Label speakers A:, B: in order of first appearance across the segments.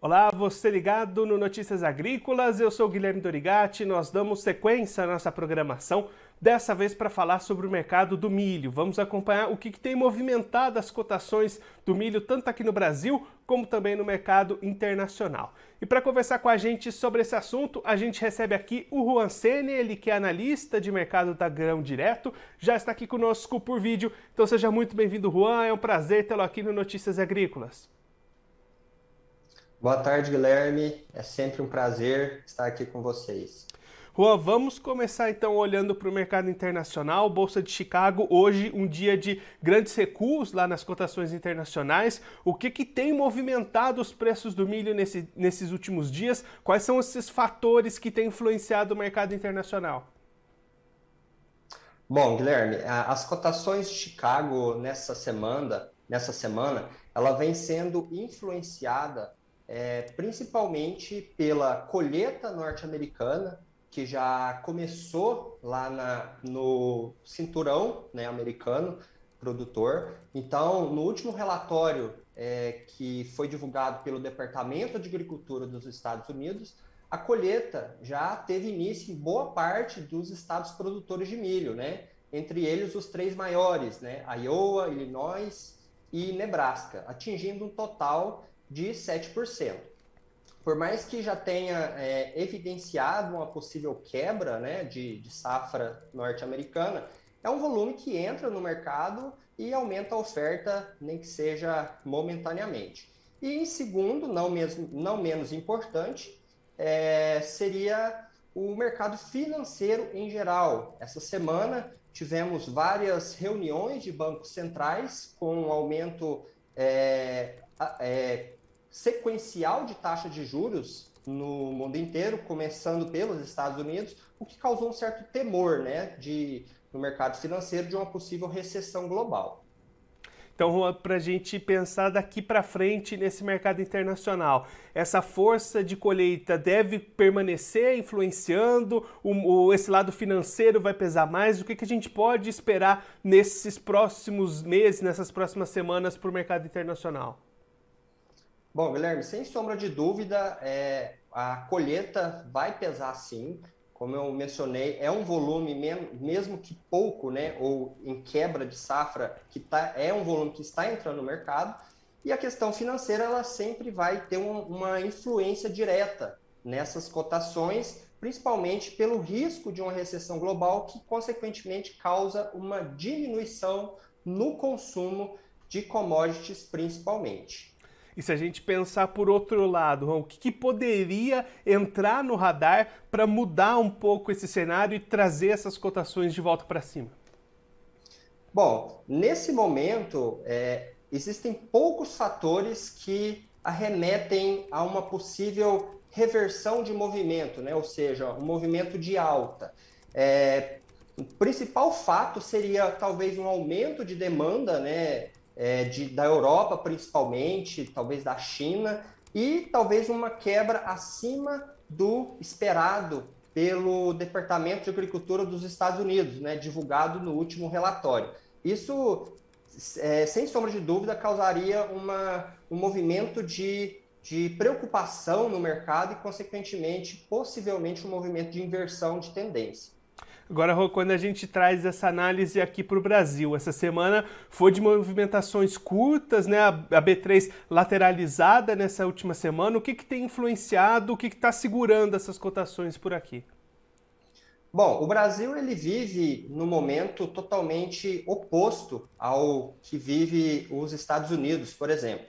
A: Olá, você ligado no Notícias Agrícolas, eu sou Guilherme Dorigati, nós damos sequência à nossa programação, dessa vez para falar sobre o mercado do milho. Vamos acompanhar o que, que, tem movimentado as cotações do milho, tanto aqui no Brasil como também no mercado internacional. E para conversar com a gente sobre esse assunto, a gente recebe aqui o Juan Sene, ele que é analista de mercado da Grão Direto, já está aqui conosco por vídeo, então seja muito bem-vindo, Juan, é um prazer tê-lo aqui no Notícias Agrícolas.
B: Boa tarde, Guilherme. É sempre um prazer estar aqui com vocês.
A: Juan, vamos começar então olhando para o mercado internacional. Bolsa de Chicago, hoje um dia de grandes recuos lá nas cotações internacionais. O que, que tem movimentado os preços do milho nesse, nesses últimos dias? Quais são esses fatores que têm influenciado o mercado internacional?
B: Bom, Guilherme, as cotações de Chicago nessa semana, nessa semana, ela vem sendo influenciada é, principalmente pela colheita norte-americana, que já começou lá na, no cinturão né, americano produtor. Então, no último relatório é, que foi divulgado pelo Departamento de Agricultura dos Estados Unidos, a colheita já teve início em boa parte dos estados produtores de milho, né? entre eles os três maiores, né? Iowa, Illinois e Nebraska, atingindo um total de 7%. Por mais que já tenha é, evidenciado uma possível quebra né, de, de safra norte-americana, é um volume que entra no mercado e aumenta a oferta, nem que seja momentaneamente. E em segundo, não, mesmo, não menos importante, é, seria o mercado financeiro em geral. Essa semana tivemos várias reuniões de bancos centrais com um aumento é, é, sequencial de taxa de juros no mundo inteiro, começando pelos Estados Unidos, o que causou um certo temor né, de, no mercado financeiro de uma possível recessão global.
A: Então, para a gente pensar daqui para frente nesse mercado internacional, essa força de colheita deve permanecer influenciando? O, o, esse lado financeiro vai pesar mais? O que, que a gente pode esperar nesses próximos meses, nessas próximas semanas para o mercado internacional?
B: Bom, Guilherme, sem sombra de dúvida, é, a colheita vai pesar sim. Como eu mencionei, é um volume, mesmo que pouco, né, ou em quebra de safra, que tá, é um volume que está entrando no mercado. E a questão financeira, ela sempre vai ter um, uma influência direta nessas cotações, principalmente pelo risco de uma recessão global, que consequentemente causa uma diminuição no consumo de commodities, principalmente.
A: E se a gente pensar por outro lado, o que, que poderia entrar no radar para mudar um pouco esse cenário e trazer essas cotações de volta para cima?
B: Bom, nesse momento, é, existem poucos fatores que arremetem a uma possível reversão de movimento, né? ou seja, um movimento de alta. É, o principal fato seria talvez um aumento de demanda né, é, de, da Europa principalmente, talvez da China, e talvez uma quebra acima do esperado pelo Departamento de Agricultura dos Estados Unidos, né, divulgado no último relatório. Isso, é, sem sombra de dúvida, causaria uma, um movimento de, de preocupação no mercado e, consequentemente, possivelmente um movimento de inversão de tendência.
A: Agora, Rô, quando a gente traz essa análise aqui para o Brasil, essa semana foi de movimentações curtas, né? A B3 lateralizada nessa última semana. O que, que tem influenciado, o que está segurando essas cotações por aqui?
B: Bom, o Brasil ele vive no momento totalmente oposto ao que vive os Estados Unidos, por exemplo.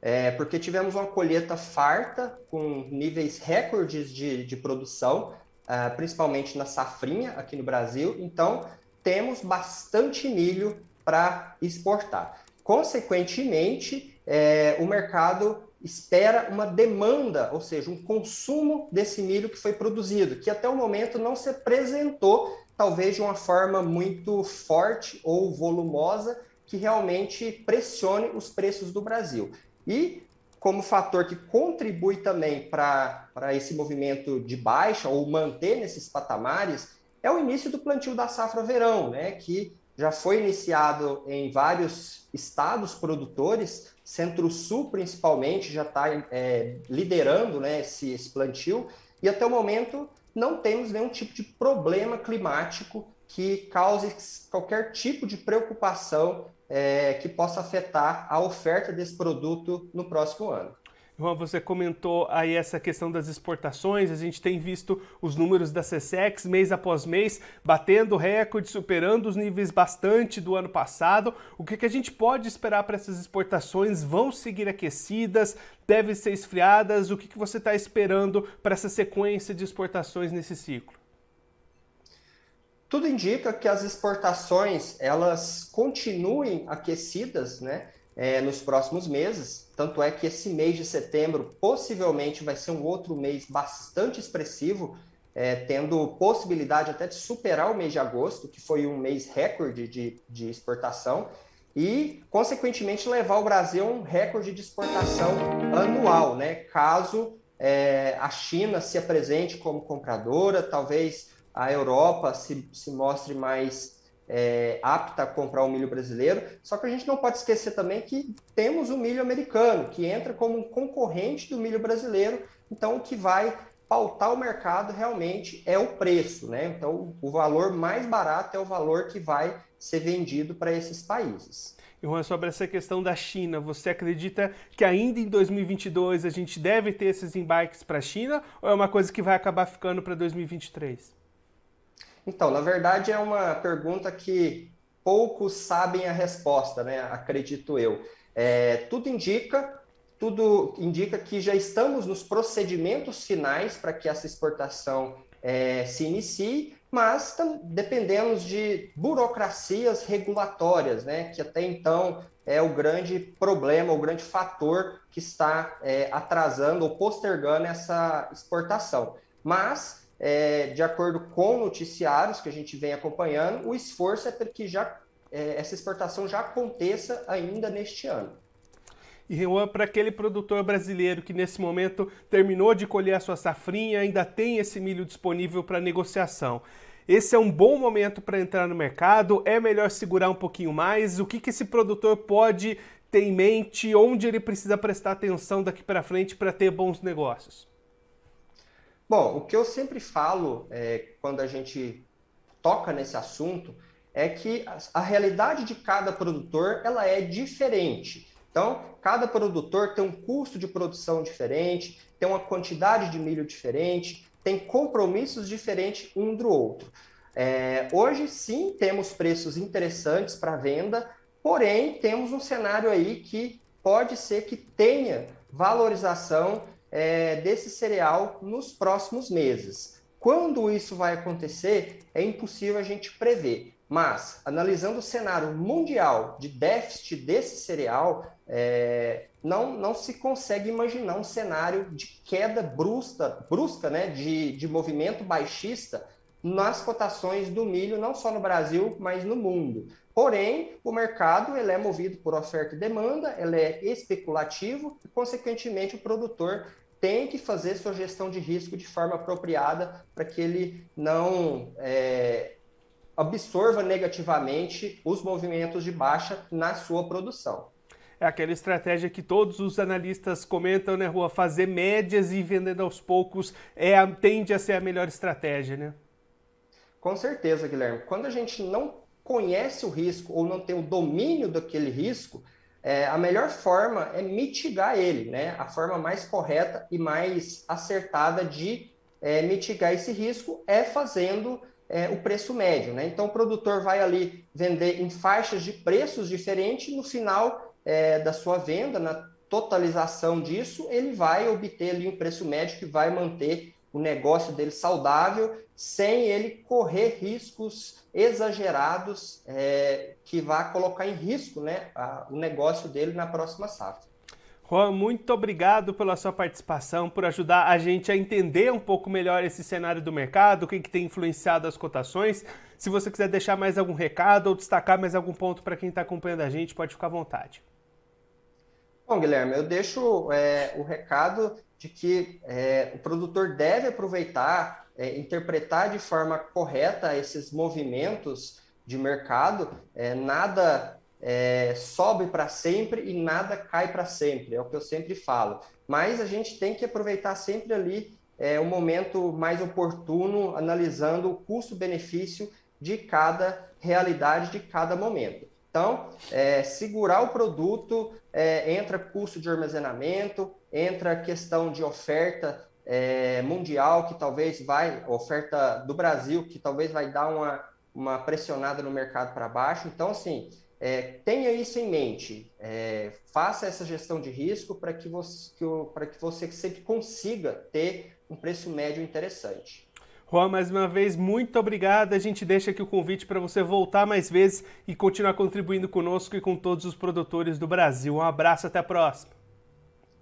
B: É, porque tivemos uma colheita farta, com níveis recordes de, de produção, uh, principalmente na safrinha aqui no Brasil. Então, temos bastante milho para exportar. Consequentemente, é, o mercado espera uma demanda, ou seja, um consumo desse milho que foi produzido, que até o momento não se apresentou, talvez de uma forma muito forte ou volumosa, que realmente pressione os preços do Brasil. E como fator que contribui também para esse movimento de baixa ou manter nesses patamares é o início do plantio da safra verão, né, que já foi iniciado em vários estados produtores, Centro-Sul principalmente já está é, liderando né, esse, esse plantio, e até o momento não temos nenhum tipo de problema climático que cause qualquer tipo de preocupação é, que possa afetar a oferta desse produto no próximo ano.
A: João, você comentou aí essa questão das exportações, a gente tem visto os números da CSEX mês após mês batendo recorde, superando os níveis bastante do ano passado. O que, que a gente pode esperar para essas exportações? Vão seguir aquecidas? Devem ser esfriadas? O que, que você está esperando para essa sequência de exportações nesse ciclo?
B: Tudo indica que as exportações elas continuem aquecidas, né? é, nos próximos meses. Tanto é que esse mês de setembro possivelmente vai ser um outro mês bastante expressivo, é, tendo possibilidade até de superar o mês de agosto, que foi um mês recorde de, de exportação, e, consequentemente, levar o Brasil a um recorde de exportação anual, né? Caso é, a China se apresente como compradora, talvez a Europa se, se mostre mais é, apta a comprar o milho brasileiro. Só que a gente não pode esquecer também que temos o milho americano, que entra como um concorrente do milho brasileiro. Então, o que vai pautar o mercado realmente é o preço, né? Então, o valor mais barato é o valor que vai ser vendido para esses países.
A: E Juan, sobre essa questão da China, você acredita que ainda em 2022 a gente deve ter esses embarques para a China ou é uma coisa que vai acabar ficando para 2023?
B: Então, na verdade, é uma pergunta que poucos sabem a resposta, né? Acredito eu. É, tudo indica, tudo indica que já estamos nos procedimentos finais para que essa exportação é, se inicie, mas dependemos de burocracias regulatórias, né? Que até então é o grande problema, o grande fator que está é, atrasando ou postergando essa exportação. Mas é, de acordo com noticiários que a gente vem acompanhando, o esforço é para que já, é, essa exportação já aconteça ainda neste ano.
A: E para aquele produtor brasileiro que nesse momento terminou de colher a sua safrinha, ainda tem esse milho disponível para negociação. Esse é um bom momento para entrar no mercado? É melhor segurar um pouquinho mais? O que, que esse produtor pode ter em mente? Onde ele precisa prestar atenção daqui para frente para ter bons negócios?
B: Bom, o que eu sempre falo é, quando a gente toca nesse assunto é que a, realidade de cada produtor ela é diferente. Então, cada produtor tem um custo de produção diferente, tem uma quantidade de milho diferente, tem compromissos diferentes um do outro. É, hoje, sim, temos preços interessantes para venda, porém, temos um cenário aí que pode ser que tenha valorização é, desse cereal nos próximos meses. Quando isso vai acontecer, é impossível a gente prever. Mas, analisando o cenário mundial de déficit desse cereal, é, não, não se consegue imaginar um cenário de queda brusca, brusca né, de, de movimento baixista nas cotações do milho, não só no Brasil, mas no mundo. Porém, o mercado ele é movido por oferta e demanda, ele é especulativo e, consequentemente, o produtor tem que fazer sua gestão de risco de forma apropriada para que ele não é, absorva negativamente os movimentos de baixa na sua produção.
A: É aquela estratégia que todos os analistas comentam, né, Rua? Fazer médias e vendendo aos poucos é, tende a ser a melhor estratégia, né?
B: Com certeza, Guilherme. Quando a gente não conhece o risco ou não tem o domínio daquele risco, é, a melhor forma é mitigar ele, né? A forma mais correta e mais acertada de é, mitigar esse risco é fazendo é, o preço médio, né? Então o produtor vai ali vender em faixas de preços diferentes, no final é, da sua venda, na totalização disso, ele vai obter ali um preço médio que vai manter o negócio dele saudável, sem ele correr riscos exagerados é, que vá colocar em risco né, a, o negócio dele na próxima safra.
A: Juan, muito obrigado pela sua participação, por ajudar a gente a entender um pouco melhor esse cenário do mercado, o que, que tem influenciado as cotações. Se você quiser deixar mais algum recado ou destacar mais algum ponto para quem está acompanhando a gente, pode ficar à vontade.
B: Bom, Guilherme, eu deixo é, o recado de que é, o produtor deve aproveitar, é, interpretar de forma correta esses movimentos de mercado, é, nada é, sobe para sempre e nada cai para sempre, é o que eu sempre falo. Mas a gente tem que aproveitar sempre ali é, o momento mais oportuno, analisando o custo-benefício de cada realidade, de cada momento. Então, é, segurar o produto, é, entra custo de armazenamento, entra questão de oferta é, mundial, que talvez vai, oferta do Brasil, que talvez vai dar uma, uma pressionada no mercado para baixo. Então, assim, é, tenha isso em mente, é, faça essa gestão de risco para que, você, que, que você sempre consiga ter um preço médio interessante.
A: Juan, mais uma vez, muito obrigado. A gente deixa aqui o convite para você voltar mais vezes e continuar contribuindo conosco e com todos os produtores do Brasil. Um abraço, até a próxima.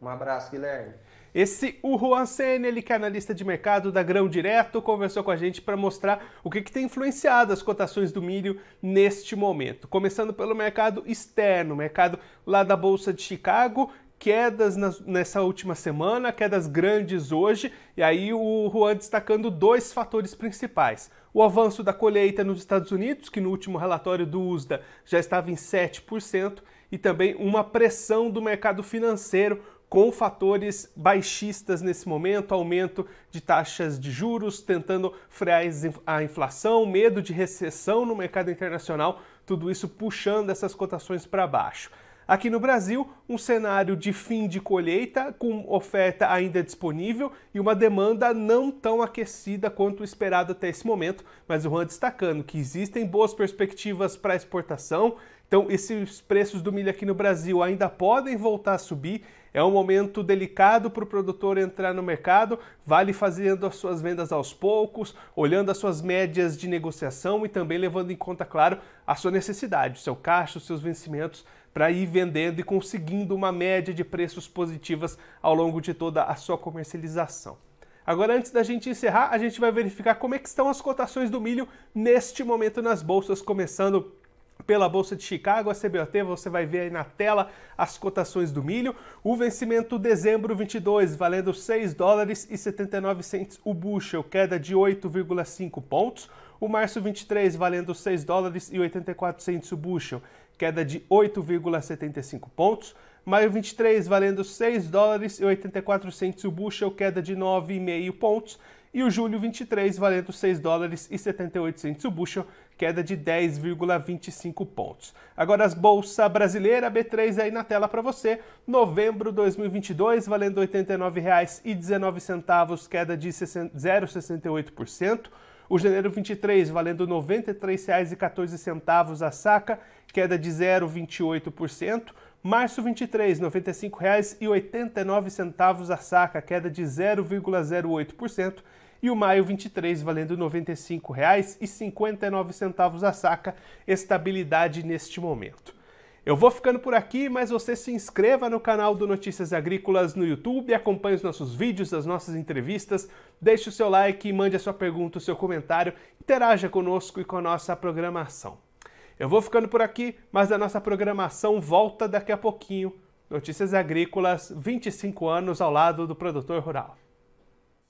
B: Um abraço, Guilherme.
A: Esse, o Juan Senna, ele que é analista de mercado da Grão Direto, conversou com a gente para mostrar o que, que tem influenciado as cotações do milho neste momento. Começando pelo mercado externo, mercado lá da Bolsa de Chicago, quedas nessa última semana, quedas grandes hoje, e aí o Juan destacando dois fatores principais. O avanço da colheita nos Estados Unidos, que no último relatório do USDA já estava em 7%, e também uma pressão do mercado financeiro com fatores baixistas nesse momento, aumento de taxas de juros, tentando frear a inflação, medo de recessão no mercado internacional, tudo isso puxando essas cotações para baixo. Aqui no Brasil, um cenário de fim de colheita, com oferta ainda disponível e uma demanda não tão aquecida quanto esperado até esse momento, mas o Juan destacando que existem boas perspectivas para exportação, então esses preços do milho aqui no Brasil ainda podem voltar a subir. É um momento delicado para o produtor entrar no mercado, vale fazendo as suas vendas aos poucos, olhando as suas médias de negociação e também levando em conta, claro, a sua necessidade, o seu caixa, os seus vencimentos para ir vendendo e conseguindo uma média de preços positivas ao longo de toda a sua comercialização. Agora, antes da gente encerrar, a gente vai verificar como é que estão as cotações do milho neste momento nas bolsas, começando pela Bolsa de Chicago, a CBOT, você vai ver aí na tela as cotações do milho. O vencimento dezembro 22, valendo 6 dólares e 79 centes o bushel, queda de 8,5 pontos. O março 23, valendo 6 dólares e 84 centes o bushel, queda de 8,75 pontos. Maio 23, valendo 6 dólares e 84 centos o bushel, queda de 9,5 pontos. E o julho 23, valendo 6 dólares e 78 centos o bushel, queda de 10,25 pontos. Agora as bolsa brasileira B3 aí na tela para você. Novembro 2022, valendo R$ 89,19, queda de 0,68%. O janeiro 23 valendo R$ 93,14 a saca, queda de 0,28%. Março 23, R$ 95,89 a saca, queda de 0,08%. E o maio 23 valendo R$ 95,59 a saca, estabilidade neste momento. Eu vou ficando por aqui, mas você se inscreva no canal do Notícias Agrícolas no YouTube, acompanhe os nossos vídeos, as nossas entrevistas, deixe o seu like, mande a sua pergunta, o seu comentário, interaja conosco e com a nossa programação. Eu vou ficando por aqui, mas a nossa programação volta daqui a pouquinho. Notícias Agrícolas, 25 anos ao lado do produtor rural.